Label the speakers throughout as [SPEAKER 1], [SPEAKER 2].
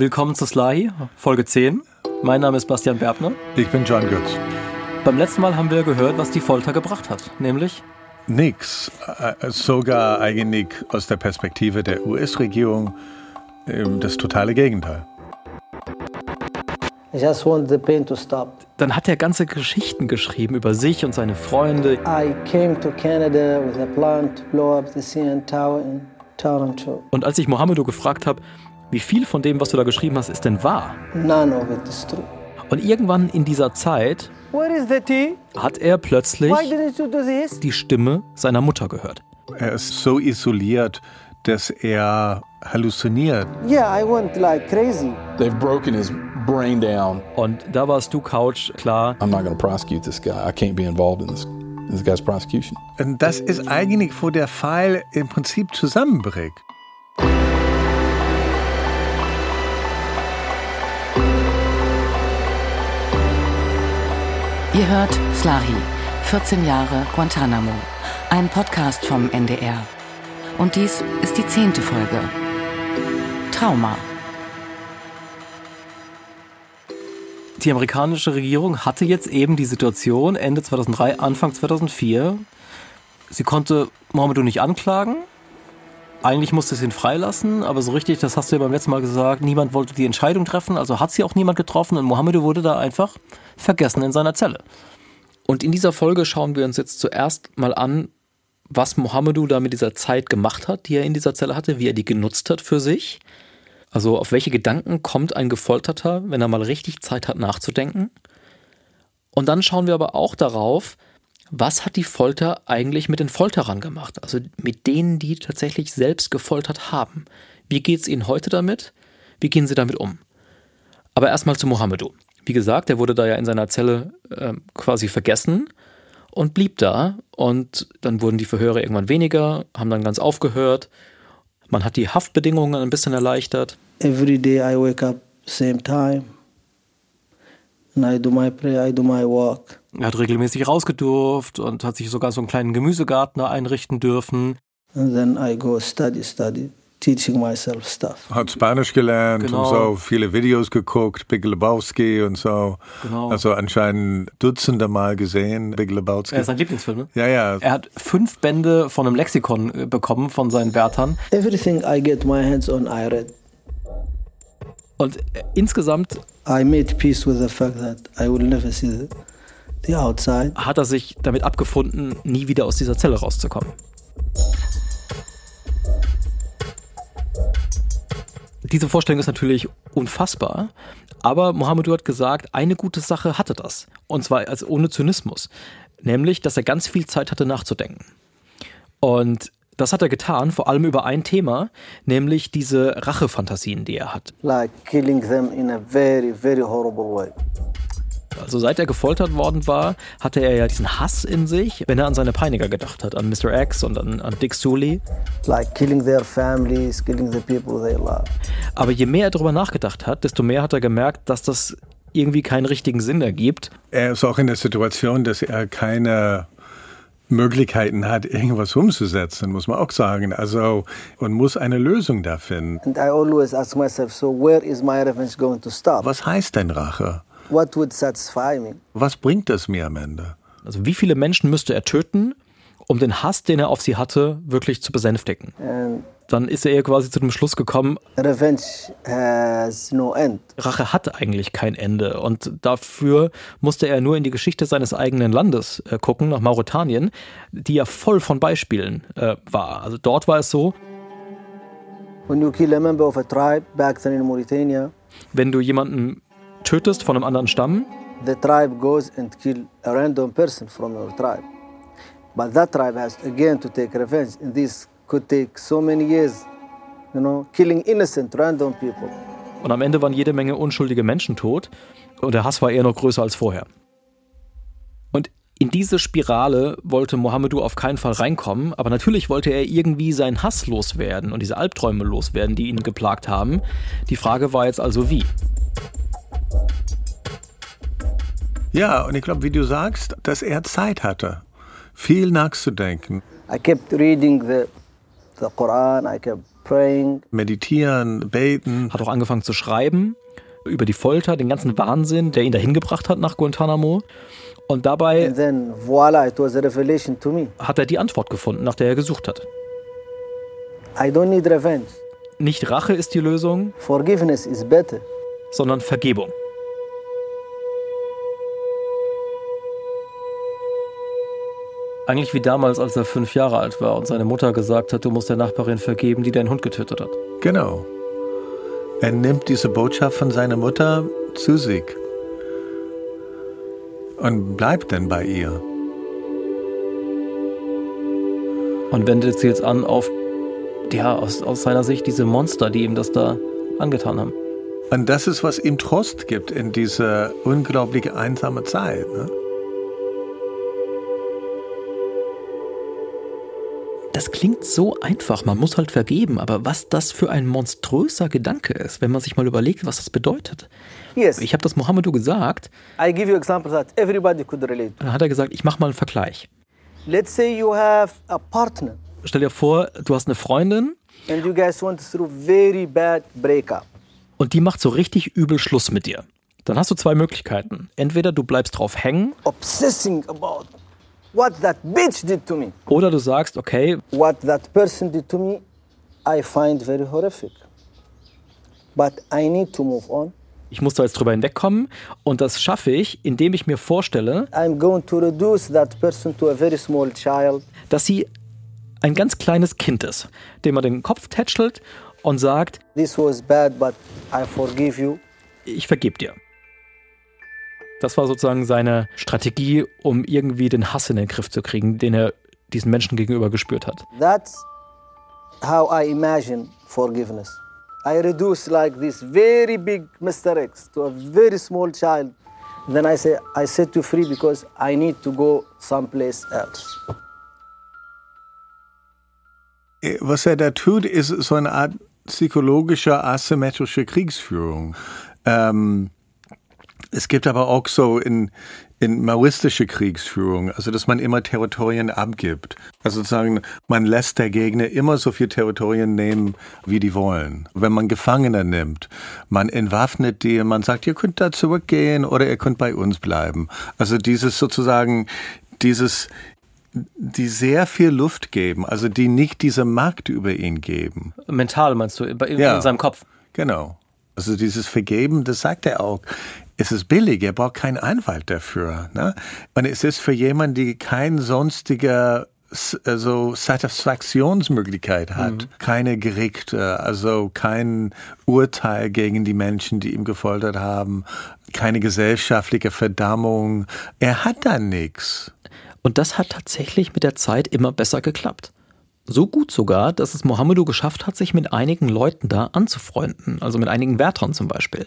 [SPEAKER 1] Willkommen zu Slahi, Folge 10. Mein Name ist Bastian Berbner.
[SPEAKER 2] Ich bin John Götz.
[SPEAKER 1] Beim letzten Mal haben wir gehört, was die Folter gebracht hat, nämlich
[SPEAKER 2] Nix. Äh, sogar eigentlich aus der Perspektive der US-Regierung ähm, das totale Gegenteil.
[SPEAKER 3] I just want the pain to stop.
[SPEAKER 1] Dann hat er ganze Geschichten geschrieben über sich und seine Freunde.
[SPEAKER 3] I came to Canada with a plan to blow up the CN Tower in Toronto.
[SPEAKER 1] Und als ich Mohammedo gefragt habe, wie viel von dem, was du da geschrieben hast, ist denn wahr?
[SPEAKER 3] None of it is true.
[SPEAKER 1] Und irgendwann in dieser Zeit
[SPEAKER 3] Where is the tea?
[SPEAKER 1] hat er plötzlich die Stimme seiner Mutter gehört.
[SPEAKER 2] Er ist so isoliert, dass er halluziniert.
[SPEAKER 3] Yeah, I went like crazy.
[SPEAKER 4] They've broken his brain down.
[SPEAKER 1] Und da warst du, Couch, klar,
[SPEAKER 4] I'm not going to prosecute this guy. I can't be involved in this, this guy's prosecution.
[SPEAKER 2] Und das ist eigentlich, wo der Fall im Prinzip zusammenbricht.
[SPEAKER 5] Ihr hört Slahi, 14 Jahre Guantanamo, ein Podcast vom NDR. Und dies ist die zehnte Folge. Trauma.
[SPEAKER 1] die amerikanische Regierung hatte jetzt eben die Situation Ende 2003, Anfang 2004. Sie konnte Mohamedou nicht anklagen. Eigentlich musste sie ihn freilassen, aber so richtig, das hast du ja beim letzten Mal gesagt, niemand wollte die Entscheidung treffen, also hat sie auch niemand getroffen und Mohamedou wurde da einfach vergessen in seiner Zelle. Und in dieser Folge schauen wir uns jetzt zuerst mal an, was Mohamedou da mit dieser Zeit gemacht hat, die er in dieser Zelle hatte, wie er die genutzt hat für sich. Also auf welche Gedanken kommt ein Gefolterter, wenn er mal richtig Zeit hat nachzudenken? Und dann schauen wir aber auch darauf, was hat die Folter eigentlich mit den Folterern gemacht? Also mit denen, die tatsächlich selbst gefoltert haben. Wie geht es ihnen heute damit? Wie gehen sie damit um? Aber erstmal zu Mohamedou. Wie gesagt, er wurde da ja in seiner Zelle äh, quasi vergessen und blieb da. Und dann wurden die Verhöre irgendwann weniger, haben dann ganz aufgehört. Man hat die Haftbedingungen ein bisschen erleichtert.
[SPEAKER 3] Every day I wake up same time. And I do my prayer, I do my work.
[SPEAKER 1] Er hat regelmäßig rausgedurft und hat sich sogar so einen kleinen Gemüsegarten da einrichten dürfen.
[SPEAKER 3] And then I go study, study, teaching myself stuff.
[SPEAKER 2] Hat Spanisch gelernt
[SPEAKER 1] Genau.
[SPEAKER 2] und so, viele Videos geguckt, Big Lebowski und so.
[SPEAKER 1] Genau.
[SPEAKER 2] Also anscheinend Dutzende Mal gesehen, Big Lebowski.
[SPEAKER 1] Er ist sein Lieblingsfilm, ne?
[SPEAKER 2] ja, ja.
[SPEAKER 1] Er hat fünf Bände von einem Lexikon äh, bekommen von seinen Wärtern.
[SPEAKER 3] Everything I get my hands on, I read.
[SPEAKER 1] Und äh, insgesamt
[SPEAKER 3] I made peace with the fact that I will never see the, the outside.
[SPEAKER 1] hat er sich damit abgefunden, nie wieder aus dieser Zelle rauszukommen. Diese Vorstellung ist natürlich unfassbar, aber Mohamedou hat gesagt, eine gute Sache hatte das. Und zwar also ohne Zynismus. Nämlich, dass er ganz viel Zeit hatte nachzudenken. Und das hat er getan, vor allem über ein Thema, nämlich diese Rachefantasien, die er hat.
[SPEAKER 3] Like killing them in a very, very horrible way.
[SPEAKER 1] Also seit er gefoltert worden war, hatte er ja diesen Hass in sich, wenn er an seine Peiniger gedacht hat, an Mr. X und an, an Dick Sully.
[SPEAKER 3] Like killing their families, killing the people they love.
[SPEAKER 1] Aber je mehr er darüber nachgedacht hat, desto mehr hat er gemerkt, dass das irgendwie keinen richtigen Sinn ergibt.
[SPEAKER 2] Er ist auch in der Situation, dass er keine Möglichkeiten hat, irgendwas umzusetzen, muss man auch sagen. Also, und muss eine Lösung da finden.
[SPEAKER 3] And I always ask myself, so where is my revenge going to stop?
[SPEAKER 2] Was heißt denn Rache?
[SPEAKER 3] What would satisfy me?
[SPEAKER 2] Was bringt das mir am Ende?
[SPEAKER 1] Also wie viele Menschen müsste er töten, um den Hass, den er auf sie hatte, wirklich zu besänftigen?
[SPEAKER 3] And
[SPEAKER 1] Dann ist er quasi zu dem Schluss gekommen,
[SPEAKER 3] revenge has no end.
[SPEAKER 1] Rache hat eigentlich kein Ende. Und dafür musste er nur in die Geschichte seines eigenen Landes äh, gucken, nach Mauretanien, die ja voll von Beispielen äh, war. Also dort war es so,
[SPEAKER 3] When you kill a member of a tribe back then in Mauritania,
[SPEAKER 1] wenn du jemanden tötest von einem anderen Stamm,
[SPEAKER 3] the tribe goes and kill a random person from your tribe. But that tribe has again to take revenge, and this could take so many years. You know, killing innocent random people.
[SPEAKER 1] und am Ende waren jede Menge unschuldige Menschen tot und der Hass war eher noch größer als vorher. Und in diese Spirale wollte Mohamedou auf keinen Fall reinkommen, aber natürlich wollte er irgendwie seinen Hass loswerden und diese Albträume loswerden, die ihn geplagt haben. Die Frage war jetzt also wie.
[SPEAKER 2] Ja, und ich glaube, wie du sagst, dass er Zeit hatte, viel nachzudenken.
[SPEAKER 3] I kept reading the the Quran, I kept praying.
[SPEAKER 2] Meditieren, beten.
[SPEAKER 1] Hat auch angefangen zu schreiben über die Folter, den ganzen Wahnsinn, der ihn dahin gebracht hat nach Guantanamo. Und dabei
[SPEAKER 3] And then, voila, it was a revelation to me.
[SPEAKER 1] hat er die Antwort gefunden, nach der er gesucht hat.
[SPEAKER 3] I don't need revenge.
[SPEAKER 1] Nicht Rache ist die Lösung,
[SPEAKER 3] Forgiveness is better.
[SPEAKER 1] Sondern Vergebung. Eigentlich wie damals, als er fünf Jahre alt war und seine Mutter gesagt hat, du musst der Nachbarin vergeben, die deinen Hund getötet hat.
[SPEAKER 2] Genau. Er nimmt diese Botschaft von seiner Mutter zu sich und bleibt dann bei ihr.
[SPEAKER 1] Und wendet sie jetzt an auf, ja, aus, aus seiner Sicht diese Monster, die ihm das da angetan haben.
[SPEAKER 2] Und das ist, was ihm Trost gibt in dieser unglaublich einsamen Zeit. Ne?
[SPEAKER 1] Das klingt so einfach, man muss halt vergeben, aber was das für ein monströser Gedanke ist, wenn man sich mal überlegt, was das bedeutet.
[SPEAKER 3] Yes,
[SPEAKER 1] Ich habe das Mohammedu gesagt,
[SPEAKER 3] I give you example that everybody could relate to.
[SPEAKER 1] dann hat er gesagt, ich mache mal einen Vergleich.
[SPEAKER 3] Let's say you have a partner
[SPEAKER 1] Stell dir vor, du hast eine Freundin
[SPEAKER 3] and you guys went through very bad breakup.
[SPEAKER 1] Und die macht so richtig übel Schluss mit dir. Dann hast du zwei Möglichkeiten. Entweder du bleibst drauf hängen
[SPEAKER 3] Obsessing about what that bitch did to me.
[SPEAKER 1] oder du sagst, okay,
[SPEAKER 3] What that person did to me, I find very horrific. But I need to move on.
[SPEAKER 1] ich muss da jetzt drüber hinwegkommen und das schaffe ich, indem ich mir vorstelle,
[SPEAKER 3] I'm going to reduce that person to a very small child.
[SPEAKER 1] dass sie ein ganz kleines Kind ist, dem man den Kopf tätschelt und sagt,
[SPEAKER 3] This was bad, but I forgive you.
[SPEAKER 1] ich vergebe dir. Das war sozusagen seine Strategie, um irgendwie den Hass in den Griff zu kriegen, den er diesen Menschen gegenüber gespürt hat.
[SPEAKER 3] That's how I imagine forgiveness. I reduce like this very big Mr. X to a very small child. Then I say, I set you free because I need to go someplace else.
[SPEAKER 2] Was er da tut, ist so eine Art psychologische asymmetrische Kriegsführung. Ähm, es gibt aber auch so in, in maoistische Kriegsführung, also dass man immer Territorien abgibt. Also sozusagen, man lässt der Gegner immer so viel Territorien nehmen, wie die wollen. Wenn man Gefangene nimmt, man entwaffnet die, man sagt, ihr könnt da zurückgehen oder ihr könnt bei uns bleiben. Also dieses sozusagen, dieses die sehr viel Luft geben, also die nicht diese Macht über ihn geben.
[SPEAKER 1] Mental meinst du, in, in
[SPEAKER 2] Ja.
[SPEAKER 1] seinem Kopf.
[SPEAKER 2] Genau. Also dieses Vergeben, das sagt er auch. Es ist billig, er braucht keinen Anwalt dafür. Ne? Und es ist für jemanden, die kein sonstiger S- also Satisfaktionsmöglichkeit hat, keine Gerichte, also kein Urteil gegen die Menschen, die ihm gefoltert haben, keine gesellschaftliche Verdammung. Er hat da nichts.
[SPEAKER 1] Und das hat tatsächlich mit der Zeit immer besser geklappt. So gut sogar, dass es Mohammedu geschafft hat, sich mit einigen Leuten da anzufreunden, also mit einigen Wärtern zum Beispiel.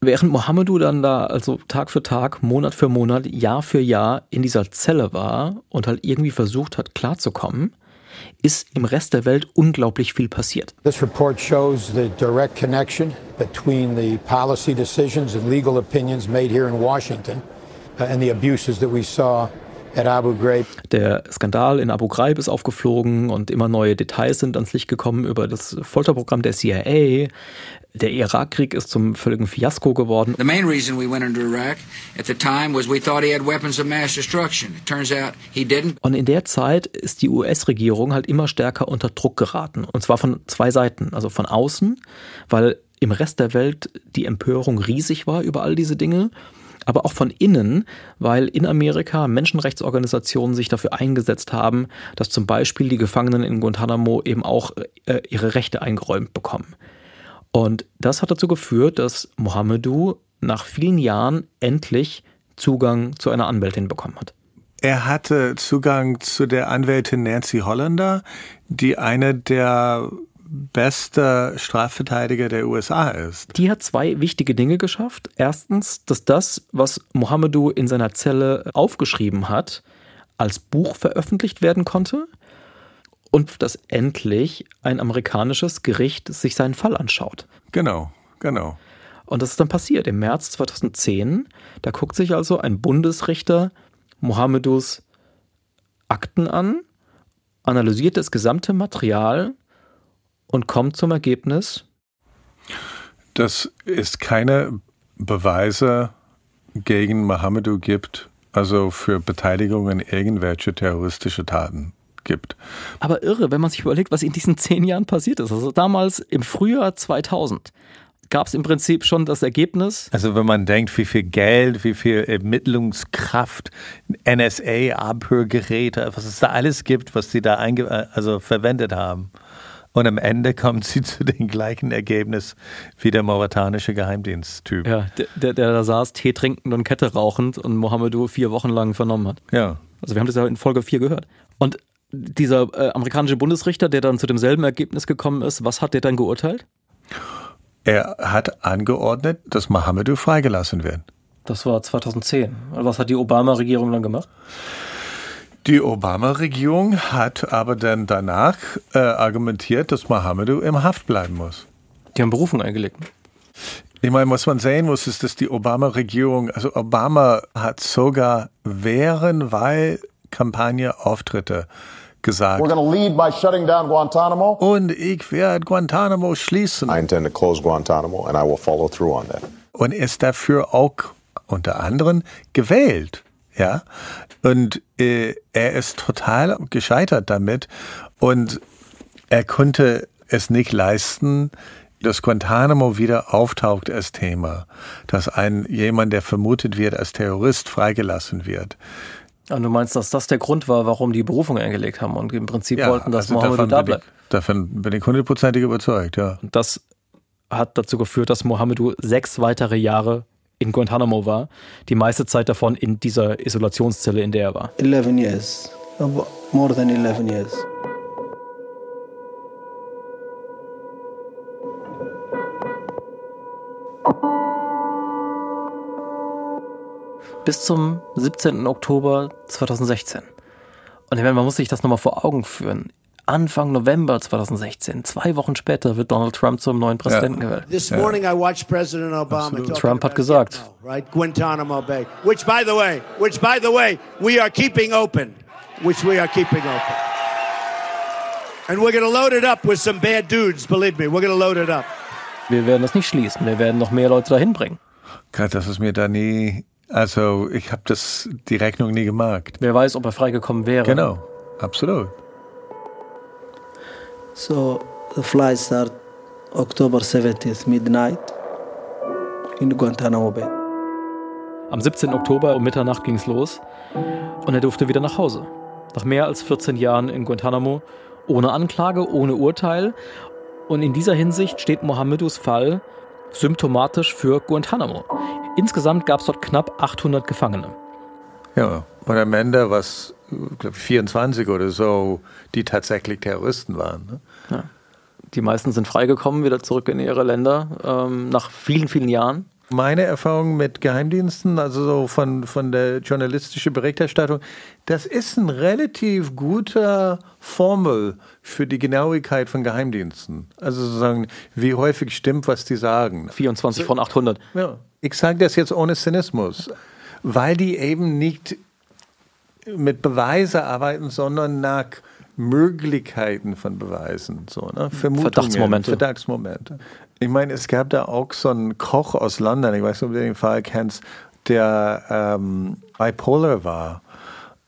[SPEAKER 1] Während Mohammedu dann da also Tag für Tag, Monat für Monat, Jahr für Jahr in dieser Zelle war und halt irgendwie versucht hat klarzukommen, ist im Rest der Welt unglaublich viel passiert.
[SPEAKER 6] This report shows the direct connection between the policy decisions and legal opinions made here in Washington uh, and the abuses that we saw at Abu Ghraib.
[SPEAKER 1] Der Skandal in Abu Ghraib ist aufgeflogen und immer neue Details sind ans Licht gekommen über das Folterprogramm der CIA. Der Irakkrieg ist zum völligen Fiasko geworden.
[SPEAKER 7] The main reason we went into Iraq at the time was we thought he had weapons of mass destruction. It turns out he didn't.
[SPEAKER 1] Und in der Zeit ist die US-Regierung halt immer stärker unter Druck geraten. Und zwar von zwei Seiten. Also von außen, weil im Rest der Welt die Empörung riesig war über all diese Dinge. Aber auch von innen, weil in Amerika Menschenrechtsorganisationen sich dafür eingesetzt haben, dass zum Beispiel die Gefangenen in Guantanamo eben auch äh, ihre Rechte eingeräumt bekommen. Und das hat dazu geführt, dass Mohamedou nach vielen Jahren endlich Zugang zu einer Anwältin bekommen hat.
[SPEAKER 2] Er hatte Zugang zu der Anwältin Nancy Hollander, die eine der beste Strafverteidiger der USA ist.
[SPEAKER 1] Die hat zwei wichtige Dinge geschafft. Erstens, dass das, was Mohamedou in seiner Zelle aufgeschrieben hat, als Buch veröffentlicht werden konnte. Und dass endlich ein amerikanisches Gericht sich seinen Fall anschaut.
[SPEAKER 2] Genau, genau.
[SPEAKER 1] Und das ist dann passiert im März 2010. Da guckt sich also ein Bundesrichter Mohamedous Akten an, analysiert das gesamte Material und kommt zum Ergebnis,
[SPEAKER 2] dass es keine Beweise gegen Mohammedu gibt, also für Beteiligung in irgendwelche terroristische Taten gibt.
[SPEAKER 1] Aber irre, wenn man sich überlegt, was in diesen zehn Jahren passiert ist. Also damals im Frühjahr 2000 gab es im Prinzip schon das Ergebnis.
[SPEAKER 2] Also wenn man denkt, wie viel Geld, wie viel Ermittlungskraft, NSA-Abhörgeräte, was es da alles gibt, was sie da also verwendet haben. Und am Ende kommen sie zu dem gleichen Ergebnis wie der mauretanische Geheimdiensttyp.
[SPEAKER 1] Ja, der, der, der da saß, Tee trinkend und Kette rauchend und Mohammedu vier Wochen lang vernommen hat.
[SPEAKER 2] Ja.
[SPEAKER 1] Also wir haben das ja in Folge 4 gehört. Und dieser äh, amerikanische Bundesrichter, der dann zu demselben Ergebnis gekommen ist, was hat der dann geurteilt?
[SPEAKER 2] Er hat angeordnet, dass Mohammedu freigelassen wird.
[SPEAKER 1] Das war 2010. Was hat die Obama-Regierung dann gemacht?
[SPEAKER 2] Die Obama-Regierung hat aber dann danach äh, argumentiert, dass Mohammedu im Haft bleiben muss.
[SPEAKER 1] Die haben Berufung eingelegt.
[SPEAKER 2] Ich meine, was man sehen muss, ist, dass die Obama-Regierung, also Obama hat sogar während Wahlkampagne Auftritte gesagt.
[SPEAKER 8] We're going to lead by shutting down Guantanamo.
[SPEAKER 2] Und ich werde Guantanamo schließen.
[SPEAKER 8] I intend to close Guantanamo and I will follow through on that.
[SPEAKER 2] Und ist dafür auch unter anderem gewählt. Ja, und äh, er ist total gescheitert damit und er konnte es nicht leisten, dass Guantanamo wieder auftaucht als Thema, dass ein jemand, der vermutet wird als Terrorist, freigelassen wird.
[SPEAKER 1] Und du meinst, dass das der Grund war, warum die Berufung eingelegt haben und im Prinzip ja, wollten, dass also Mohammed da bleibt?
[SPEAKER 2] davon bin ich hundertprozentig überzeugt, ja.
[SPEAKER 1] Und das hat dazu geführt, dass Mohammedu sechs weitere Jahre in Guantanamo war, die meiste Zeit davon in dieser Isolationszelle, in der er war.
[SPEAKER 3] 11 years, more than 11 years.
[SPEAKER 1] bis zum 17. Oktober 2016. Und man muss sich das nochmal vor Augen führen. Anfang November 2016, zwei Wochen später, wird Donald Trump zum neuen Präsidenten ja. gewählt.
[SPEAKER 9] This morning I watched President Obama
[SPEAKER 1] Trump hat gesagt,
[SPEAKER 9] right, Guantanamo Bay, which by the way, which by the way, we are keeping open, which we are keeping open. And we're going to load it up with some bad dudes, believe me, we're going to load it up.
[SPEAKER 1] Wir werden das nicht schließen, wir werden noch mehr Leute dahin bringen.
[SPEAKER 2] Gott, das ist mir da nie also ich habe das die Rechnung nie gemacht.
[SPEAKER 1] Wer weiß, ob er freigekommen wäre.
[SPEAKER 2] Genau, absolut.
[SPEAKER 3] So the flight start October 17th midnight in Guantanamo Bay.
[SPEAKER 1] Am 17. Oktober um Mitternacht ging es los und er durfte wieder nach Hause. Nach mehr als 14 Jahren in Guantanamo, ohne Anklage, ohne Urteil. Und in dieser Hinsicht steht Mohammedus Fall symptomatisch für Guantanamo. Insgesamt gab es dort knapp 800 Gefangene.
[SPEAKER 2] Ja, und am Ende was, glaube 24 oder so, die tatsächlich Terroristen waren. Ne?
[SPEAKER 1] Ja. Die meisten sind freigekommen, wieder zurück in ihre Länder, ähm, nach vielen, vielen Jahren.
[SPEAKER 2] Meine Erfahrung mit Geheimdiensten, also so von, von der journalistischen Berichterstattung, das ist ein relativ guter Formel für die Genauigkeit von Geheimdiensten. Also sozusagen, wie häufig stimmt, was die sagen.
[SPEAKER 1] 24 von 800.
[SPEAKER 2] Ja. Ich sage das jetzt ohne Zynismus, weil die eben nicht mit Beweise arbeiten, sondern nach Möglichkeiten von Beweisen, so, ne?
[SPEAKER 1] Vermutungen, Verdachtsmomente.
[SPEAKER 2] Verdachtsmomente. Ich meine, es gab da auch so einen Koch aus London, ich weiß nicht, ob du den Fall kennst, der ähm, bipolar war.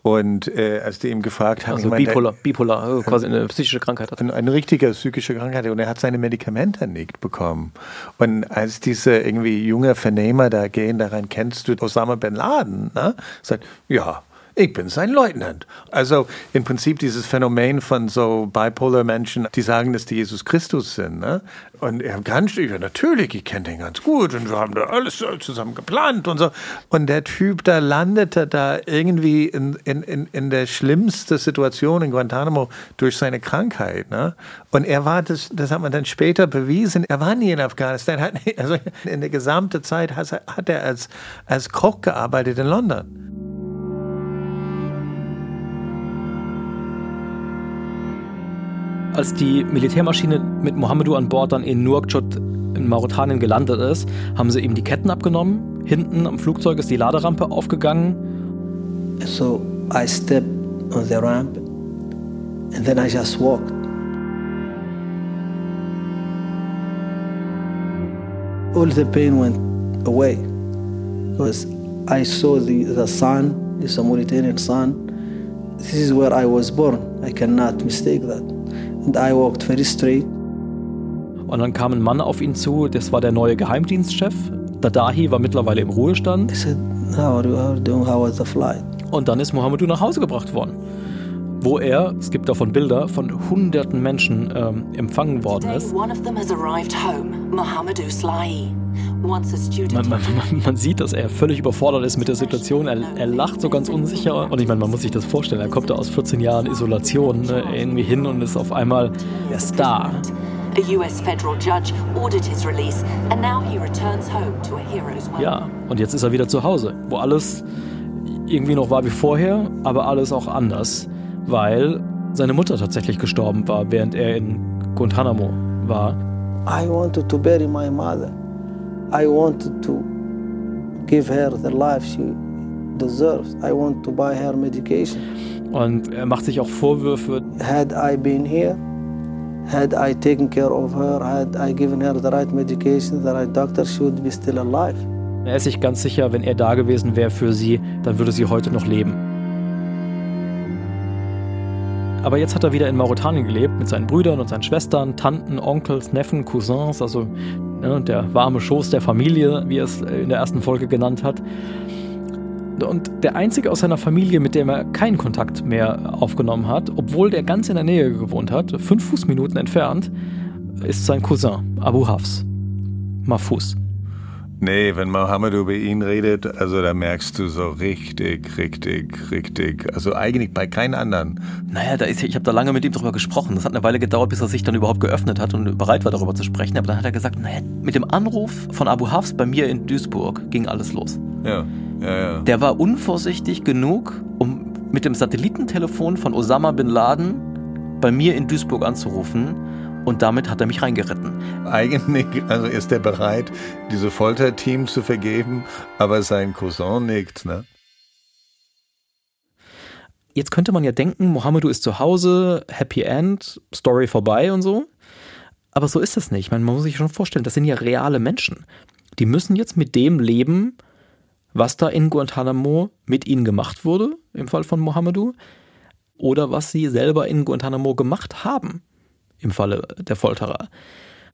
[SPEAKER 2] Und äh, als die ihm gefragt haben,
[SPEAKER 1] also ich meine, bipolar, bipolar, also quasi eine psychische Krankheit
[SPEAKER 2] hat. Eine, eine richtige psychische Krankheit und er hat seine Medikamente nicht bekommen. Und als diese irgendwie junge Vernehmer da gehen, daran kennst du Osama bin Laden, ne? sagt, ja, ich bin sein Leutnant. Also im Prinzip dieses Phänomen von so bipolar Menschen, die sagen, dass die Jesus Christus sind. Ne? Und er ganz, ja, natürlich, ich kenne den ganz gut und wir haben da alles zusammen geplant und so. Und der Typ, da landete da irgendwie in, in, in, in der schlimmsten Situation in Guantanamo durch seine Krankheit. Ne? Und er war, das, das hat man dann später bewiesen, er war nie in Afghanistan. Also in der gesamten Zeit hat er als, als Koch gearbeitet in London.
[SPEAKER 1] Als die Militärmaschine mit Mohammedu an Bord dann in Nouakchott in Mauretanien gelandet ist, haben sie ihm die Ketten abgenommen. Hinten am Flugzeug ist die Laderampe aufgegangen.
[SPEAKER 3] So I stepped on the ramp And then I just walked. All the pain went away because I saw the, the sun, the Mauritanian sun. This is where I was born. I cannot mistake that. And I walked very straight.
[SPEAKER 1] Und dann kam ein Mann auf ihn zu, das war der neue Geheimdienstchef. Dadahi war mittlerweile im Ruhestand.
[SPEAKER 3] I said, How are you, how are you doing? How was the flight?
[SPEAKER 1] Und dann ist Mohamedou nach Hause gebracht worden. Wo er, es gibt davon Bilder, von hunderten Menschen ähm, empfangen worden ist.
[SPEAKER 5] One of them has arrived home, Mohamedou Slahi.
[SPEAKER 1] Man, man, man, man sieht, dass er völlig überfordert ist mit der Situation. Er, er lacht so ganz unsicher. Und ich meine, man muss sich das vorstellen. Er kommt da aus 14 Jahren Isolation ne, irgendwie hin und ist auf einmal der Star.
[SPEAKER 5] A US federal judge ordered his release, and now he returns home to a hero's well.
[SPEAKER 1] Ja, und jetzt ist er wieder zu Hause, wo alles irgendwie noch war wie vorher, aber alles auch anders, weil seine Mutter tatsächlich gestorben war, während er in Guantanamo war.
[SPEAKER 3] I wanted to bury my mother. I wanted to give her the life she deserves. I want to buy her medication.
[SPEAKER 1] Und er macht sich auch Vorwürfe,
[SPEAKER 3] Had I been here, had I taken care of her, had I given her the right medication, the right doctor, she would be still alive.
[SPEAKER 1] er ist sich ganz sicher, wenn er da gewesen wäre für sie, dann würde sie heute noch leben. Aber jetzt hat er wieder in Mauretanien gelebt mit seinen Brüdern und seinen Schwestern, Tanten, Onkels, Neffen, Cousins, also ne, der warme Schoß der Familie, wie er es in der ersten Folge genannt hat. Und der einzige aus seiner Familie, mit dem er keinen Kontakt mehr aufgenommen hat, obwohl der ganz in der Nähe gewohnt hat, fünf Fußminuten entfernt, ist sein Cousin Abu Hafs. Mahfuz.
[SPEAKER 2] Nee, wenn Mohammed über ihn redet, also da merkst du so richtig, richtig, richtig. Also eigentlich bei keinem anderen.
[SPEAKER 1] Naja, da ist, ich habe da lange mit ihm drüber gesprochen. Das hat eine Weile gedauert, bis er sich dann überhaupt geöffnet hat und bereit war, darüber zu sprechen. Aber dann hat er gesagt, naja, mit dem Anruf von Abu Hafs bei mir in Duisburg ging alles los.
[SPEAKER 2] Ja, ja, ja.
[SPEAKER 1] Der war unvorsichtig genug, um mit dem Satellitentelefon von Osama bin Laden bei mir in Duisburg anzurufen. Und damit hat er mich reingeritten.
[SPEAKER 2] Eigentlich, also ist er bereit, diese Folterteam zu vergeben, aber sein Cousin nickt, ne?
[SPEAKER 1] Jetzt könnte man ja denken, Mohamedou ist zu Hause, Happy End, Story vorbei und so. Aber so ist das nicht. Man muss sich schon vorstellen, das sind ja reale Menschen. Die müssen jetzt mit dem leben, was da in Guantanamo mit ihnen gemacht wurde, im Fall von Mohamedou, oder was sie selber in Guantanamo gemacht haben, im Falle der Folterer.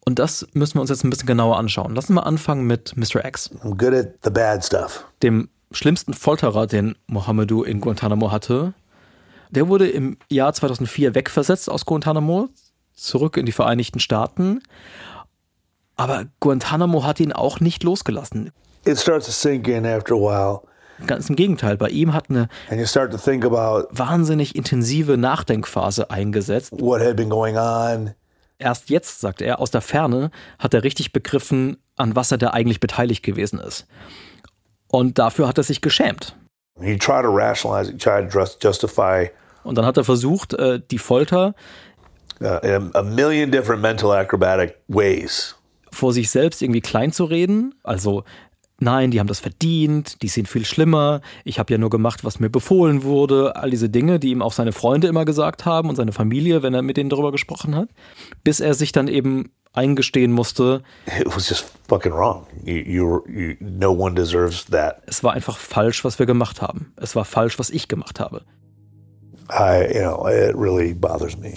[SPEAKER 1] Und das müssen wir uns jetzt ein bisschen genauer anschauen. Lassen wir anfangen mit Mr. X,
[SPEAKER 9] I'm good at the bad stuff.
[SPEAKER 1] dem schlimmsten Folterer, den Mohamedou in Guantanamo hatte. Der wurde im Jahr 2004 wegversetzt aus Guantanamo, zurück in die Vereinigten Staaten. Aber Guantanamo hat ihn auch nicht losgelassen.
[SPEAKER 9] It starts to sink in after a while,
[SPEAKER 1] Ganz im Gegenteil, bei ihm hat eine wahnsinnig intensive Nachdenkphase eingesetzt.
[SPEAKER 9] what had been going on.
[SPEAKER 1] Erst jetzt, sagt er, aus der Ferne hat er richtig begriffen, an was er da eigentlich beteiligt gewesen ist. Und dafür hat er sich geschämt. Und dann hat er versucht, äh, die Folter
[SPEAKER 9] uh, in a million different mental acrobatic ways.
[SPEAKER 1] vor sich selbst irgendwie klein zu reden. Also, nein, die haben das verdient, die sind viel schlimmer, ich habe ja nur gemacht, was mir befohlen wurde. All diese Dinge, die ihm auch seine Freunde immer gesagt haben und seine Familie, wenn er mit denen darüber gesprochen hat. Bis er sich dann eben eingestehen musste,
[SPEAKER 9] It was just fucking wrong. You, you, you, no one deserves that.
[SPEAKER 1] es war einfach falsch, was wir gemacht haben. Es war falsch, was ich gemacht habe.
[SPEAKER 9] I, you know, it really bothers me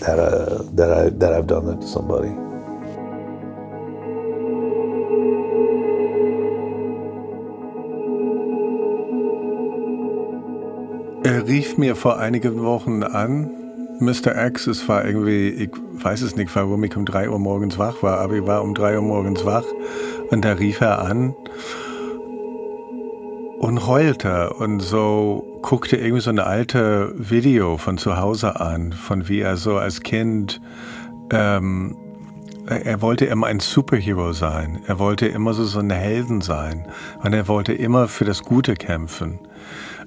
[SPEAKER 9] that uh, that I that I've done that to somebody.
[SPEAKER 2] Er rief mir vor einigen Wochen an. Mr. X, es war irgendwie, ich weiß es nicht, warum ich um drei Uhr morgens wach war, aber ich war um drei Uhr morgens wach und da rief er an und heulte und so guckte irgendwie so ein alte Video von zu Hause an, von wie er so als Kind, ähm, er wollte immer ein Superhero sein. Er wollte immer so, so ein Helden sein. Und er wollte immer für das Gute kämpfen.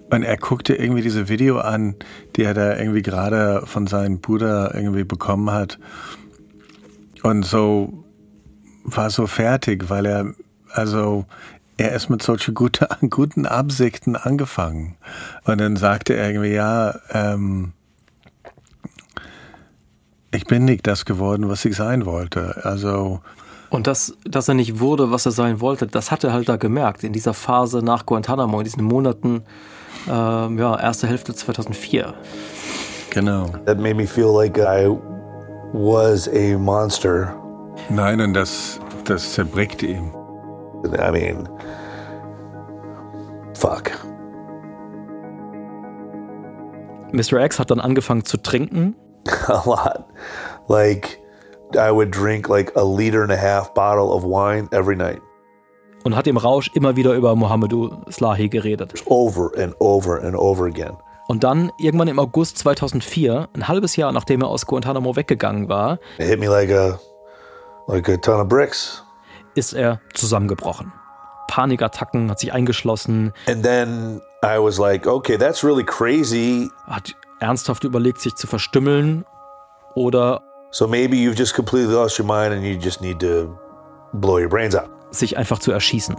[SPEAKER 2] Und er guckte irgendwie diese Video an, die er da irgendwie gerade von seinem Bruder irgendwie bekommen hat. Und so war so fertig, weil er, also, er ist mit solchen gute, guten Absichten angefangen. Und dann sagte er irgendwie, ja, ähm, bin nicht das geworden, was ich sein wollte. Also
[SPEAKER 1] und das, dass er nicht wurde, was er sein wollte, das hat er halt da gemerkt in dieser Phase nach Guantanamo, in diesen Monaten, ähm, ja, erste Hälfte 2004.
[SPEAKER 2] Genau.
[SPEAKER 10] That made me feel like I was a monster.
[SPEAKER 2] Nein, und das, das zerbricht ihn.
[SPEAKER 10] I mean, fuck.
[SPEAKER 1] Mr. X hat dann angefangen zu trinken.
[SPEAKER 10] a lot. Like, I would drink like a liter and a half bottle of wine every night.
[SPEAKER 1] Und hat im Rausch immer wieder über Mohamedou Slahi geredet.
[SPEAKER 10] Over and over and over again.
[SPEAKER 1] Und dann irgendwann im August 2004, ein halbes Jahr nachdem er aus Guantanamo weggegangen war,
[SPEAKER 10] It hit me like a like a ton of bricks.
[SPEAKER 1] ist er zusammengebrochen. Panikattacken, hat sich eingeschlossen.
[SPEAKER 10] And then I was like, okay, that's really crazy.
[SPEAKER 1] Hat ernsthaft überlegt, sich zu verstümmeln oder
[SPEAKER 10] So maybe you've just completely lost your mind and you just need to blow your brains out.
[SPEAKER 1] Sich einfach zu erschießen.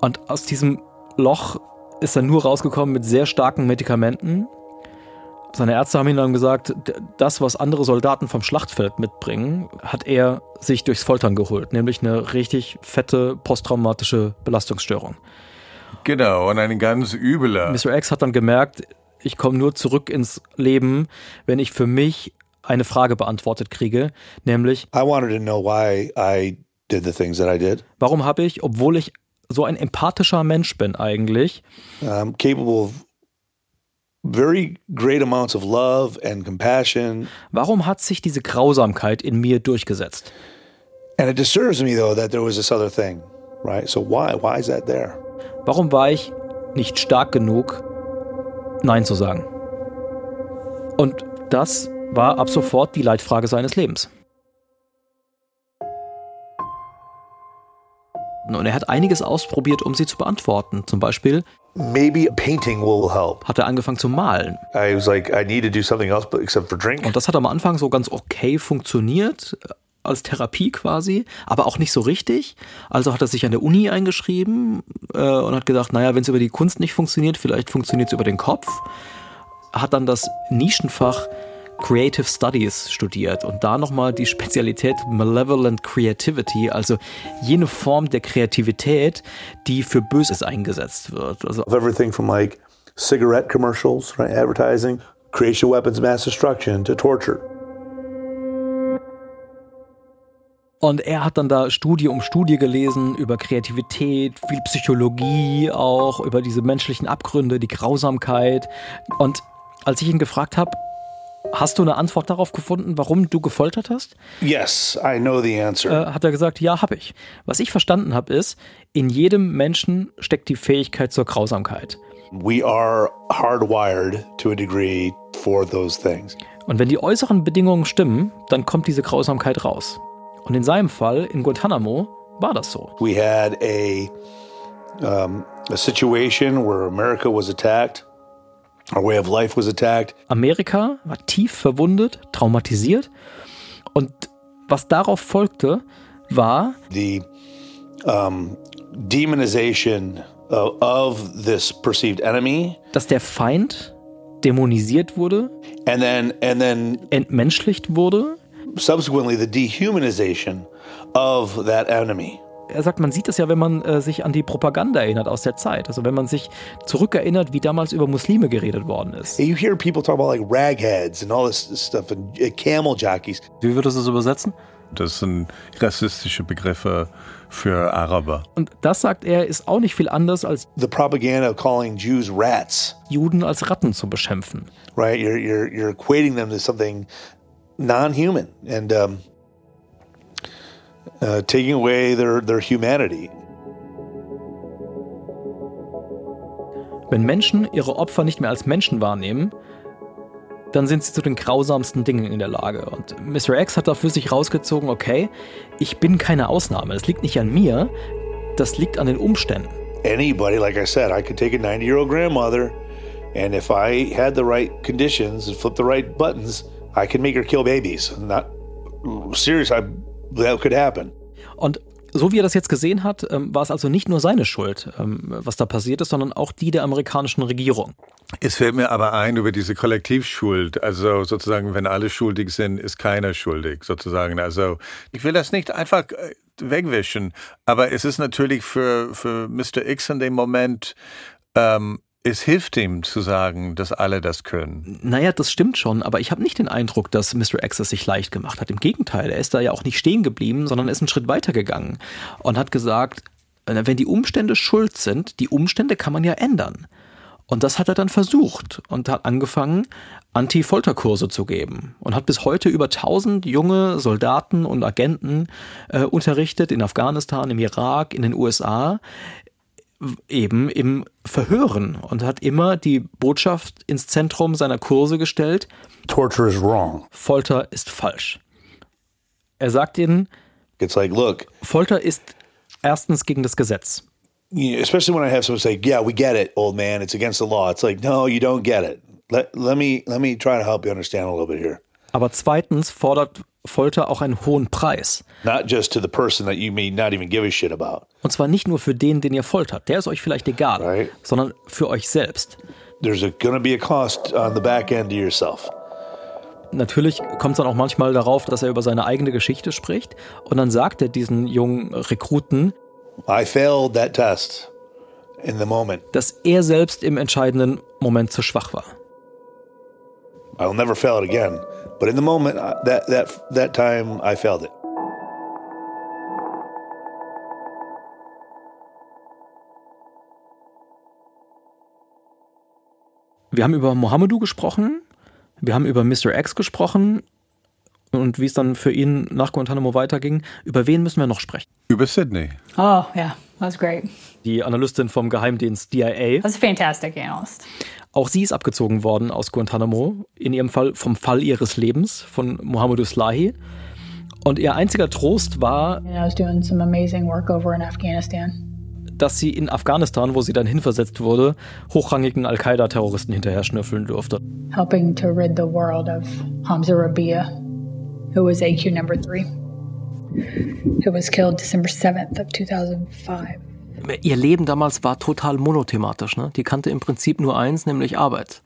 [SPEAKER 1] Und aus diesem Loch ist er nur rausgekommen mit sehr starken Medikamenten. Seine Ärzte haben ihm dann gesagt, das, was andere Soldaten vom Schlachtfeld mitbringen, hat er sich durchs Foltern geholt, nämlich eine richtig fette posttraumatische Belastungsstörung.
[SPEAKER 2] Genau, und eine ganz üble.
[SPEAKER 1] Mr. X hat dann gemerkt, ich komme nur zurück ins Leben, wenn ich für mich eine Frage beantwortet kriege, nämlich
[SPEAKER 10] I wanted to know why I did the things that I did.
[SPEAKER 1] warum habe ich, obwohl ich so ein empathischer Mensch bin eigentlich,
[SPEAKER 10] I'm capable of very great amounts of love and compassion.
[SPEAKER 1] warum hat sich diese Grausamkeit in mir durchgesetzt?
[SPEAKER 10] And it disturbs me though that there was this other thing, right? So why? Why is that there?
[SPEAKER 1] Warum war ich nicht stark genug, Nein zu sagen? Und das war ab sofort die Leitfrage seines Lebens. Und er hat einiges ausprobiert, um sie zu beantworten. Zum Beispiel
[SPEAKER 10] Maybe painting will help.
[SPEAKER 1] hat er angefangen zu malen.
[SPEAKER 10] I was like, I need to do something else but except for drink.
[SPEAKER 1] Und das hat am Anfang so ganz okay funktioniert, äh, als Therapie quasi, aber auch nicht so richtig. Also hat er sich an der Uni eingeschrieben äh, und hat gedacht, naja, wenn es über die Kunst nicht funktioniert, vielleicht funktioniert es über den Kopf. Hat dann das Nischenfach Creative Studies studiert und da nochmal die Spezialität Malevolent Creativity, also jene Form der Kreativität, die für Böses eingesetzt wird. Also
[SPEAKER 10] Of everything from like cigarette commercials, right? Advertising, creation weapons, mass destruction to torture.
[SPEAKER 1] Und er hat dann da Studie um Studie gelesen über Kreativität, viel Psychologie auch, über diese menschlichen Abgründe, die Grausamkeit. Und als ich ihn gefragt habe, hast du eine Antwort darauf gefunden, warum du gefoltert hast?
[SPEAKER 10] Yes, I know the answer.
[SPEAKER 1] Äh, hat er gesagt, ja, habe ich. Was ich verstanden habe, ist, in jedem Menschen steckt die Fähigkeit zur Grausamkeit.
[SPEAKER 10] we are hardwired to a degree for those things.
[SPEAKER 1] Und wenn die äußeren Bedingungen stimmen, dann kommt diese Grausamkeit raus. Und in seinem Fall, in Guantanamo, war das so.
[SPEAKER 10] We had a um, a situation where America was attacked,
[SPEAKER 1] Amerika war tief verwundet, traumatisiert. Und was darauf folgte, war,
[SPEAKER 10] the um, demonization of, of this perceived enemy,
[SPEAKER 1] dass der Feind dämonisiert wurde,
[SPEAKER 10] and then and then
[SPEAKER 1] entmenschlicht wurde.
[SPEAKER 10] subsequently the dehumanization of that enemy.
[SPEAKER 1] Er sagt, man sieht es ja, wenn man äh, sich an die Propaganda erinnert aus der Zeit. Also wenn man sich zurückerinnert, wie damals über Muslime geredet worden ist.
[SPEAKER 10] You hear people talk about like ragheads and all this stuff and uh, camel jockeys.
[SPEAKER 1] Wie würdest du es übersetzen?
[SPEAKER 2] Das sind rassistische Begriffe für Araber.
[SPEAKER 1] Und das, sagt er, ist auch nicht viel anders, als
[SPEAKER 10] The propaganda of calling Jews rats,
[SPEAKER 1] Juden als Ratten zu beschimpfen.
[SPEAKER 10] right? You're you're you're equating them to something non-human and um, uh, taking away their their humanity.
[SPEAKER 1] Wenn Menschen ihre Opfer nicht mehr als Menschen wahrnehmen, dann sind sie zu den grausamsten Dingen in der Lage. Und Mr. X hat da für sich rausgezogen, okay, ich bin keine Ausnahme. Das liegt nicht an mir, das liegt an den Umständen.
[SPEAKER 10] Anybody, like I said, I could take a 90-year-old grandmother, and if I had the right conditions and flip the right buttons, I could make her kill babies. Not serious. I that could happen.
[SPEAKER 1] Und so wie er das jetzt gesehen hat, ähm, war es also nicht nur seine Schuld, ähm, was da passiert ist, sondern auch die der amerikanischen Regierung.
[SPEAKER 2] Es fällt mir aber ein über diese Kollektivschuld. Also sozusagen, wenn alle schuldig sind, ist keiner schuldig, sozusagen. Also ich will das nicht einfach äh, wegwischen, aber es ist natürlich für, für Mr. X in dem Moment ähm, es hilft ihm zu sagen, dass alle das können.
[SPEAKER 1] Naja, das stimmt schon, aber ich habe nicht den Eindruck, dass Mr. X es sich leicht gemacht hat. Im Gegenteil, er ist da ja auch nicht stehen geblieben, sondern ist einen Schritt weiter gegangen und hat gesagt, äh, wenn die Umstände schuld sind, die Umstände kann man ja ändern. Und das hat er dann versucht und hat angefangen, Anti-Folterkurse zu geben und hat bis heute über 1000 junge Soldaten und Agenten äh, unterrichtet in Afghanistan, im Irak, in den USA, eben im Verhören und hat immer die Botschaft ins Zentrum seiner Kurse gestellt.
[SPEAKER 10] Torture is wrong.
[SPEAKER 1] Folter ist falsch. Er sagt ihnen,
[SPEAKER 10] It's like, look,
[SPEAKER 1] Folter ist erstens gegen das Gesetz.
[SPEAKER 10] especially when I have someone say, "Yeah, we get it, old man. It's against the law." It's like, no, you don't get it. Let, let me let me try to help you understand a little bit here.
[SPEAKER 1] Aber zweitens fordert Folter auch einen hohen Preis. Und zwar nicht nur für den, den ihr foltert, der ist euch vielleicht egal,
[SPEAKER 10] Right.
[SPEAKER 1] sondern für euch selbst.
[SPEAKER 10] There's going to be a cost on the back end to yourself.
[SPEAKER 1] Natürlich kommt es dann auch manchmal darauf, dass er über seine eigene Geschichte spricht. Und dann sagt er diesen jungen Rekruten,
[SPEAKER 10] I failed that test in the moment.
[SPEAKER 1] dass er selbst im entscheidenden Moment zu schwach war.
[SPEAKER 10] I'll never fail it again. But in the moment, I- that that that time, I failed it.
[SPEAKER 1] Wir haben über Mohamedou gesprochen, wir haben über Mr. X gesprochen und wie es dann für ihn nach Guantanamo weiterging. Über wen müssen wir noch sprechen?
[SPEAKER 2] Über Sydney.
[SPEAKER 11] Oh, yeah, that was great.
[SPEAKER 1] Die Analystin vom Geheimdienst DIA.
[SPEAKER 11] That's a fantastic analyst.
[SPEAKER 1] Auch sie ist abgezogen worden aus Guantanamo, in ihrem Fall vom Fall ihres Lebens von Mohamedou Slahi. Und ihr einziger Trost war,
[SPEAKER 11] And I was doing some amazing work over in Afghanistan.
[SPEAKER 1] dass sie in Afghanistan, wo sie dann hinversetzt wurde, hochrangigen Al-Qaida-Terroristen hinterher schnüffeln durfte.
[SPEAKER 11] helping to rid the world of Hamza Rabia, who was AQ number three, who was killed December 7th of 2005.
[SPEAKER 1] Ihr Leben damals war total monothematisch. Ne? Die kannte im Prinzip nur eins, nämlich Arbeit.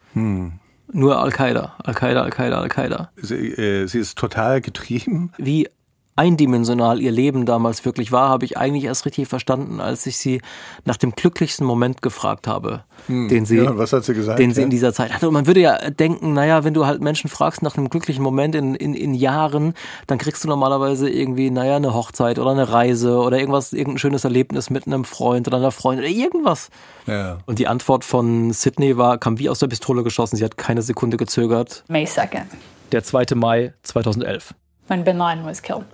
[SPEAKER 1] Nur Al-Qaida, Al-Qaida, Al-Qaida, Al-Qaida.
[SPEAKER 2] Sie, äh, sie ist total getrieben.
[SPEAKER 1] Wie eindimensional ihr Leben damals wirklich war, habe ich eigentlich erst richtig verstanden, als ich sie nach dem glücklichsten Moment gefragt habe, den sie,
[SPEAKER 2] Ja, was hat sie gesagt?
[SPEAKER 1] den sie
[SPEAKER 2] Ja.
[SPEAKER 1] in dieser Zeit hatte. Und man würde ja denken, naja, wenn du halt Menschen fragst nach einem glücklichen Moment in, in, in Jahren, dann kriegst du normalerweise irgendwie, naja, eine Hochzeit oder eine Reise oder irgendwas, irgendein schönes Erlebnis mit einem Freund oder einer Freundin oder irgendwas.
[SPEAKER 2] Ja.
[SPEAKER 1] Und die Antwort von Sydney war, kam wie aus der Pistole geschossen. Sie hat keine Sekunde gezögert.
[SPEAKER 11] May 2nd,
[SPEAKER 1] Der 2. Mai 2011.
[SPEAKER 11] when bin Laden was killed.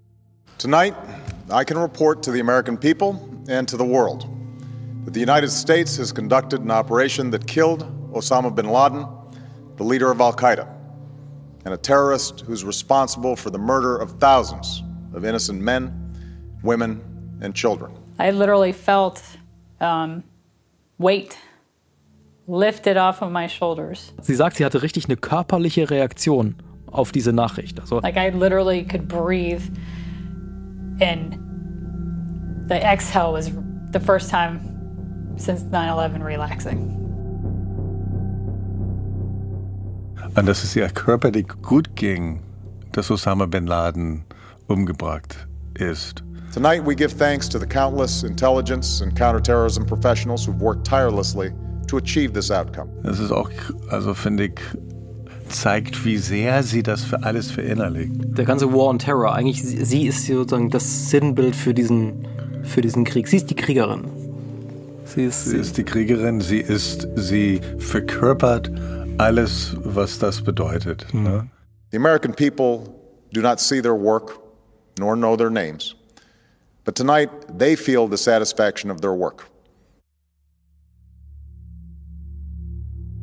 [SPEAKER 8] Tonight, I can report to the American people and to the world that the United States has conducted an operation that killed Osama bin Laden, the leader of Al Qaeda, and a terrorist who's responsible for the murder of thousands of innocent men, women, and children.
[SPEAKER 11] I literally felt um, weight lifted off of my shoulders.
[SPEAKER 1] Sie sagt, sie hatte richtig eine körperliche Reaktion auf diese Nachricht. Also
[SPEAKER 11] Like I literally could breathe, and the exhale was the first time since 9 11 relaxing.
[SPEAKER 2] Und dass es ihr körperlich gut ging, dass Osama bin Laden umgebracht ist.
[SPEAKER 8] Tonight, we give thanks to the countless intelligence and counterterrorism professionals who've worked tirelessly to achieve this outcome.
[SPEAKER 2] Das ist auch, also finde ich, zeigt, wie sehr sie das für alles verinnerlicht.
[SPEAKER 1] der ganze War on Terror, eigentlich sie sie ist sozusagen das Sinnbild für diesen, für diesen Krieg. Sie ist die Kriegerin. Sie ist,
[SPEAKER 2] Sie ist die Kriegerin, sie ist, sie verkörpert alles, was das bedeutet. Ne?
[SPEAKER 8] The American people do not see their work nor know their names, but tonight they feel the satisfaction of their work.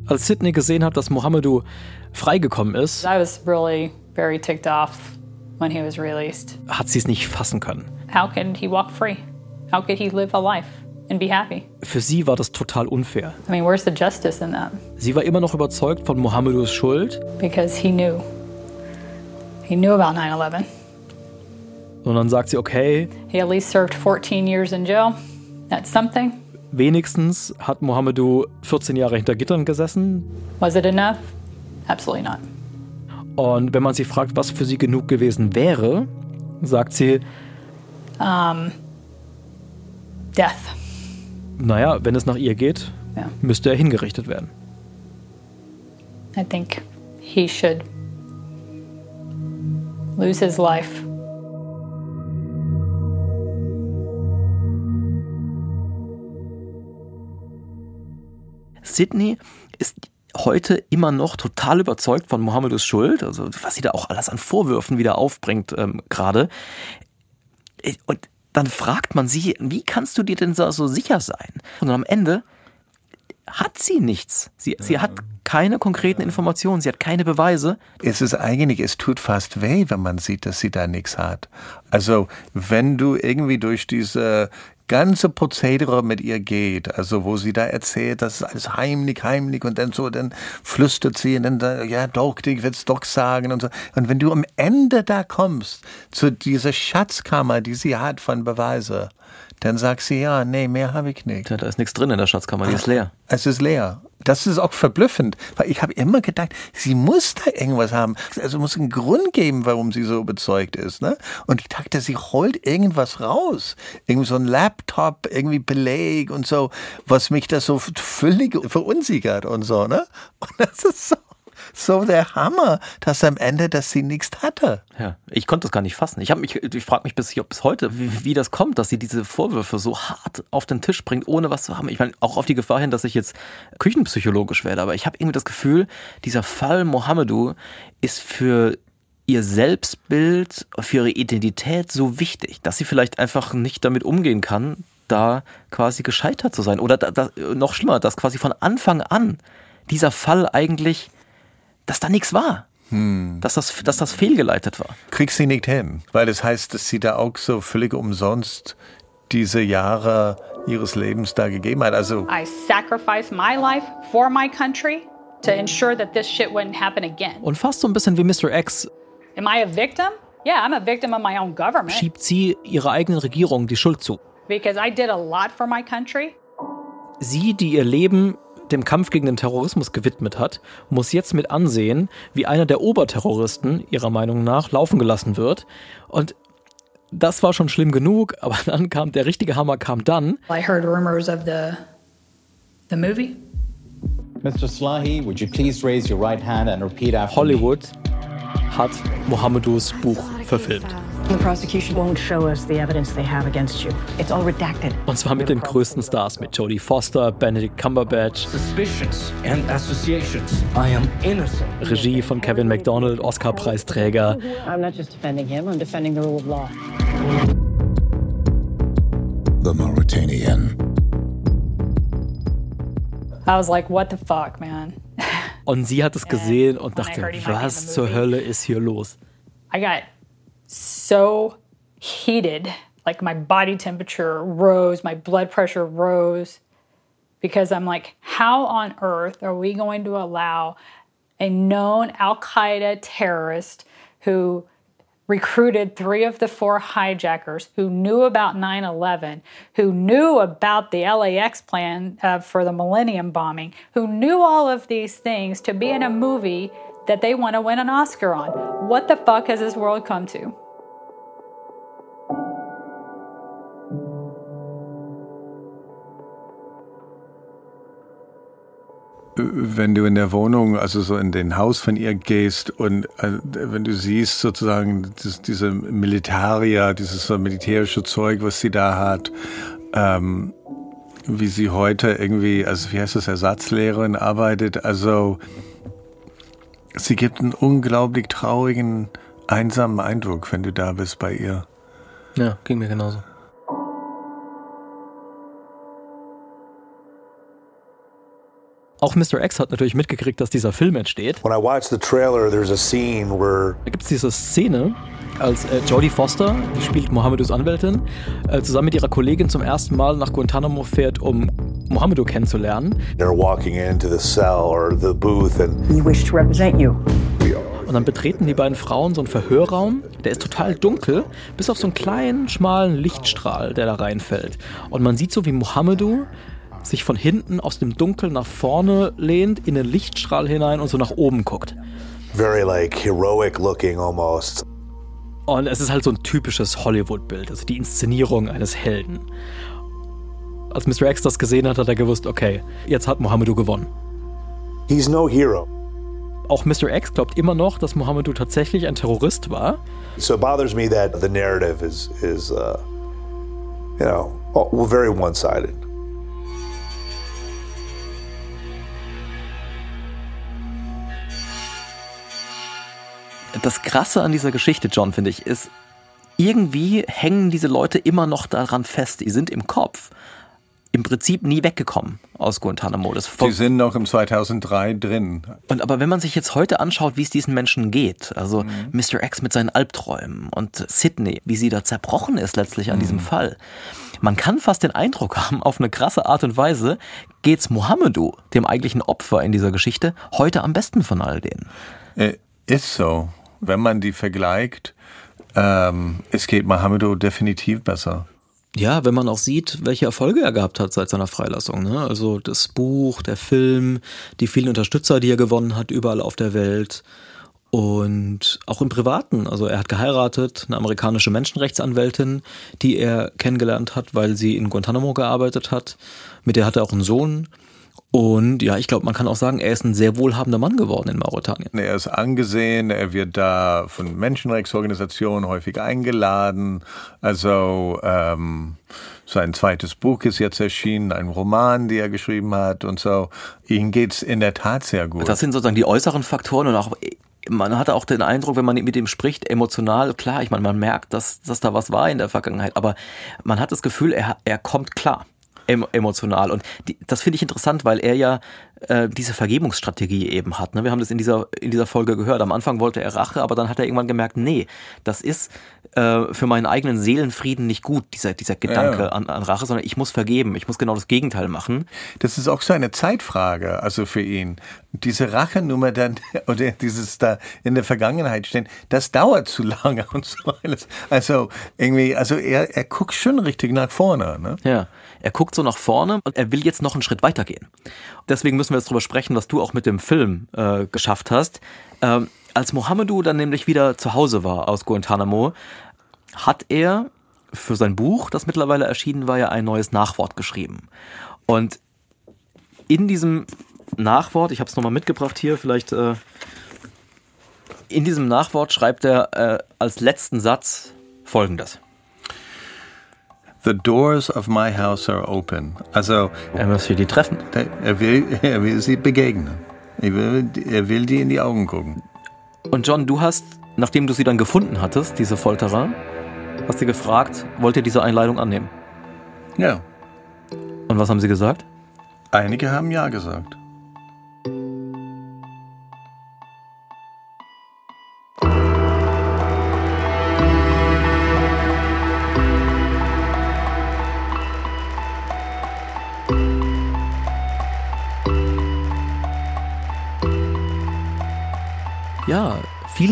[SPEAKER 1] Als Sidney gesehen hat, dass Mohamedou freigekommen ist,
[SPEAKER 11] I was really very ticked off when he was released.
[SPEAKER 1] hat sie es nicht fassen können.
[SPEAKER 11] How could he walk free? How could he live a life and be happy?
[SPEAKER 1] Für sie war das total unfair.
[SPEAKER 11] I mean, where's the justice in that?
[SPEAKER 1] Sie war immer noch überzeugt von Mohamedous Schuld
[SPEAKER 11] Because he knew. He knew about 9 11.
[SPEAKER 1] Und dann sagt sie, okay.
[SPEAKER 11] He at least served 14 years in jail. That's something.
[SPEAKER 1] Wenigstens hat Mohamedou 14 Jahre hinter Gittern gesessen.
[SPEAKER 11] Was it enough? Absolutely not.
[SPEAKER 1] Und wenn man sie fragt, was für sie genug gewesen wäre, sagt sie,
[SPEAKER 11] um, death.
[SPEAKER 1] Naja, wenn es nach ihr geht,
[SPEAKER 11] ja.
[SPEAKER 1] müsste er hingerichtet werden.
[SPEAKER 11] I think he should lose his life.
[SPEAKER 1] Sydney ist heute immer noch total überzeugt von Mohammedus Schuld, also was sie da auch alles an Vorwürfen wieder aufbringt ähm, gerade. Und dann fragt man sie, wie kannst du dir denn so sicher sein? Und am Ende hat sie nichts. Sie, ja. sie hat keine konkreten Informationen, sie hat keine Beweise.
[SPEAKER 2] Es ist eigentlich, es tut fast weh, wenn man sieht, dass sie da nichts hat. Also, wenn du irgendwie durch diese ganze Prozedere mit ihr geht, also wo sie da erzählt, das ist alles heimlich, heimlich und dann so, dann flüstert sie und dann, ja doch, ich will es doch sagen und so. Und wenn du am Ende da kommst, zu dieser Schatzkammer, die sie hat von Beweise, dann sagt sie, ja, nee, mehr habe ich nicht.
[SPEAKER 1] Ja, da ist nichts drin in der Schatzkammer, die ist leer.
[SPEAKER 2] Es ist leer. Das ist auch verblüffend, weil ich habe immer gedacht, sie muss da irgendwas haben. Also muss einen Grund geben, warum sie so überzeugt ist. Ne? Und ich dachte, sie holt irgendwas raus. Irgendwie so ein Laptop, irgendwie Beleg und so, was mich da so völlig verunsichert und so. Ne? Und das ist so so der Hammer, dass am Ende, dass sie nichts hatte.
[SPEAKER 1] Ja, ich konnte das gar nicht fassen. Ich, mich, ich frage mich bis, bis heute, wie, wie, das kommt, dass sie diese Vorwürfe so hart auf den Tisch bringt, ohne was zu haben. Ich meine, auch auf die Gefahr hin, dass ich jetzt küchenpsychologisch werde, aber ich habe irgendwie das Gefühl, dieser Fall Mohamedou ist für ihr Selbstbild, für ihre Identität so wichtig, dass sie vielleicht einfach nicht damit umgehen kann, da quasi gescheitert zu sein. Oder da, da, noch schlimmer, dass quasi von Anfang an dieser Fall eigentlich dass da nichts war. Hm. Dass, das, dass das fehlgeleitet war.
[SPEAKER 2] Kriegst sie nicht hin, weil das heißt, dass sie da auch so völlig umsonst diese Jahre ihres Lebens da gegeben hat. Also
[SPEAKER 11] I sacrificed my life for my country to ensure that this shit wouldn't happen again.
[SPEAKER 1] Und fast so ein bisschen wie Mr. X.
[SPEAKER 11] Am I a victim? Yeah, I'm a victim of my own government.
[SPEAKER 1] Schiebt sie ihrer eigenen Regierung die Schuld zu.
[SPEAKER 11] Because I did a lot for my country.
[SPEAKER 1] Sie, die ihr Leben dem Kampf gegen den Terrorismus gewidmet hat, muss jetzt mit ansehen, wie einer der Oberterroristen, ihrer Meinung nach, laufen gelassen wird. Und das war schon schlimm genug, aber dann kam der richtige Hammer kam dann.
[SPEAKER 11] I heard rumors of the the movie.
[SPEAKER 12] Mr. Slahi, would you please raise your right hand and repeat after
[SPEAKER 1] Hollywood hat Mohamedous Buch verfilmt.
[SPEAKER 13] The prosecution won't show us the evidence they have against you. It's all redacted.
[SPEAKER 1] Und zwar mit den größten Stars, mit Jodie Foster, Benedict Cumberbatch.
[SPEAKER 14] Suspicions and associations. I am innocent.
[SPEAKER 1] Regie von Kevin MacDonald, Oscar-Preisträger.
[SPEAKER 13] I'm not just defending him, I'm defending the rule of law.
[SPEAKER 15] The Mauritanian.
[SPEAKER 11] I was like, what the fuck, man?
[SPEAKER 1] Und sie hat es gesehen und dachte, was zur Hölle ist hier los?
[SPEAKER 11] I got so heated. Like my body temperature rose, my blood pressure rose because I'm like, how on earth are we going to allow a known Al Qaeda terrorist who recruited three of the four hijackers who knew about 9 11, who knew about the LAX plan uh, for the Millennium bombing, who knew all of these things to be in a movie that they want to win an Oscar on. What the fuck has this world come to?
[SPEAKER 2] wenn du in der Wohnung, also so in den Haus von ihr gehst und äh, wenn du siehst sozusagen das, diese Militaria, dieses so militärische Zeug, was sie da hat, ähm, wie sie heute irgendwie, also wie heißt das, Ersatzlehrerin arbeitet, also sie gibt einen unglaublich traurigen, einsamen Eindruck, wenn du da bist bei ihr.
[SPEAKER 1] Ja, ging mir genauso. Auch Mr. X hat natürlich mitgekriegt, dass dieser Film entsteht.
[SPEAKER 10] When I watched the trailer, there's a scene where
[SPEAKER 1] da gibt es diese Szene, als äh, Jodie Foster, die spielt Mohamedous Anwältin, äh, zusammen mit ihrer Kollegin zum ersten Mal nach Guantanamo fährt, um Mohamedou kennenzulernen.
[SPEAKER 10] They're walking into the cell or the booth and
[SPEAKER 13] we wish to represent you.
[SPEAKER 1] Und dann betreten die beiden Frauen so einen Verhörraum, der ist total dunkel, bis auf so einen kleinen, schmalen Lichtstrahl, der da reinfällt. Und man sieht so, wie Mohammedu sich von hinten aus dem Dunkel nach vorne lehnt, in den Lichtstrahl hinein und so nach oben guckt.
[SPEAKER 10] Very like heroic looking almost.
[SPEAKER 1] Und es ist halt so ein typisches Hollywood-Bild, also die Inszenierung eines Helden. Als Mr. X das gesehen hat, hat er gewusst, okay, jetzt hat Mohammedu gewonnen.
[SPEAKER 10] He's no hero.
[SPEAKER 1] Auch Mr. X glaubt immer noch, dass Mohammedu tatsächlich ein Terrorist war.
[SPEAKER 10] So it bothers me that the narrative is is uh, you know very one-sided.
[SPEAKER 1] Das Krasse an dieser Geschichte, John, finde ich, ist, irgendwie hängen diese Leute immer noch daran fest. Die sind im Kopf im Prinzip nie weggekommen aus Guantanamo.
[SPEAKER 2] Das Die sind noch im 2003 drin.
[SPEAKER 1] Und aber wenn man sich jetzt heute anschaut, wie es diesen Menschen geht, also mhm. Mr. X mit seinen Albträumen und Sydney, wie sie da zerbrochen ist letztlich an mhm. diesem Fall, man kann fast den Eindruck haben, auf eine krasse Art und Weise geht's Mohammedu, dem eigentlichen Opfer in dieser Geschichte, heute am besten von all denen.
[SPEAKER 2] Äh, ist so wenn man die vergleicht, ähm, es geht Mohammedo definitiv besser.
[SPEAKER 1] Ja, wenn man auch sieht, welche Erfolge er gehabt hat seit seiner Freilassung. Ne? Also das Buch, der Film, die vielen Unterstützer, die er gewonnen hat, überall auf der Welt. Und auch im Privaten. Also er hat geheiratet, eine amerikanische Menschenrechtsanwältin, die er kennengelernt hat, weil sie in Guantanamo gearbeitet hat. Mit der hat er auch einen Sohn. Und ja, ich glaube, man kann auch sagen, er ist ein sehr wohlhabender Mann geworden in Mauretanien.
[SPEAKER 2] Er ist angesehen, er wird da von Menschenrechtsorganisationen häufig eingeladen. Also ähm, sein zweites Buch ist jetzt erschienen, ein Roman, den er geschrieben hat und so. Ihm geht's in der Tat sehr gut.
[SPEAKER 1] Das sind sozusagen die äußeren Faktoren und auch man hatte auch den Eindruck, wenn man mit ihm spricht, emotional, klar, ich meine, man merkt, dass, dass da was war in der Vergangenheit, aber man hat das Gefühl, er, er kommt klar emotional. Und die, das finde ich interessant, weil er ja äh, diese Vergebungsstrategie eben hat. Ne? Wir haben das in dieser, in dieser Folge gehört. Am Anfang wollte er Rache, aber dann hat er irgendwann gemerkt, nee, das ist äh, für meinen eigenen Seelenfrieden nicht gut, dieser, dieser Gedanke ja. an, an Rache, sondern ich muss vergeben, ich muss genau das Gegenteil machen.
[SPEAKER 2] Das ist auch so eine Zeitfrage, also für ihn. Diese Rachenummer dann, oder dieses da in der Vergangenheit stehen, das dauert zu lange und so alles. Also irgendwie, also er, er guckt schon richtig nach vorne. Ne?
[SPEAKER 1] Ja. Er guckt so nach vorne und er will jetzt noch einen Schritt weitergehen. Deswegen müssen wir jetzt darüber sprechen, was du auch mit dem Film äh, geschafft hast. Ähm, als Mohammedu dann nämlich wieder zu Hause war aus Guantanamo, hat er für sein Buch, das mittlerweile erschienen war, ja ein neues Nachwort geschrieben. Und in diesem Nachwort, ich habe es nochmal mitgebracht hier, vielleicht äh, in diesem Nachwort schreibt er äh, als letzten Satz folgendes.
[SPEAKER 2] The doors of my house are open. Also
[SPEAKER 1] er muss sie treffen.
[SPEAKER 2] Er will, er will sie begegnen. Er will, er will die in die Augen gucken.
[SPEAKER 1] Und John, du hast, nachdem du sie dann gefunden hattest, diese Folterer, hast du gefragt, wollt ihr diese Einladung annehmen?
[SPEAKER 2] Ja.
[SPEAKER 1] Und was haben sie gesagt?
[SPEAKER 2] Einige haben ja gesagt.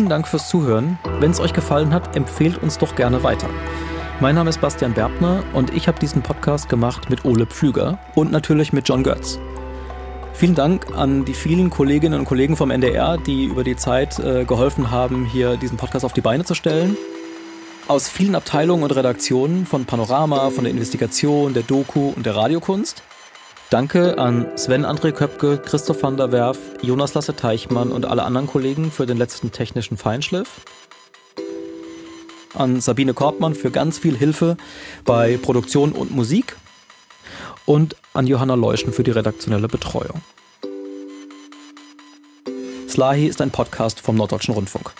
[SPEAKER 1] Vielen Dank fürs Zuhören. Wenn es euch gefallen hat, empfehlt uns doch gerne weiter. Mein Name ist Bastian Berbner und ich habe diesen Podcast gemacht mit Ole Pflüger und natürlich mit John Götz. Vielen Dank an die vielen Kolleginnen und Kollegen vom NDR, die über die Zeit äh, geholfen haben, hier diesen Podcast auf die Beine zu stellen. Aus vielen Abteilungen und Redaktionen von Panorama, von der Investigation, der Doku und der Radiokunst. Danke an Sven André Köpke, Christoph van der Werf, Jonas Lasse Teichmann und alle anderen Kollegen für den letzten technischen Feinschliff. An Sabine Korbmann für ganz viel Hilfe bei Produktion und Musik. Und an Johanna Leuschen für die redaktionelle Betreuung. Slahi ist ein Podcast vom Norddeutschen Rundfunk.